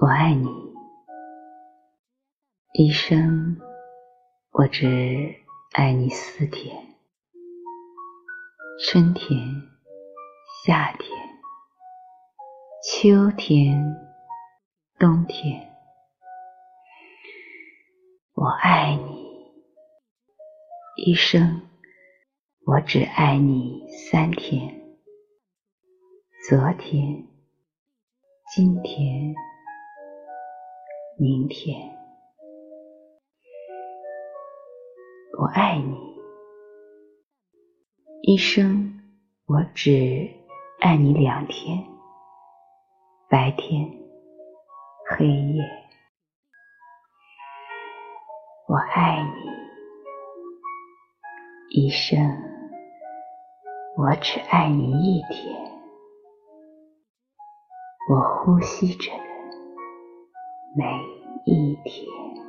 我爱你，一生我只爱你四天：春天、夏天、秋天、冬天。我爱你，一生我只爱你三天：昨天、今天。明天，我爱你，一生我只爱你两天，白天、黑夜。我爱你，一生我只爱你一天，我呼吸着。每一天。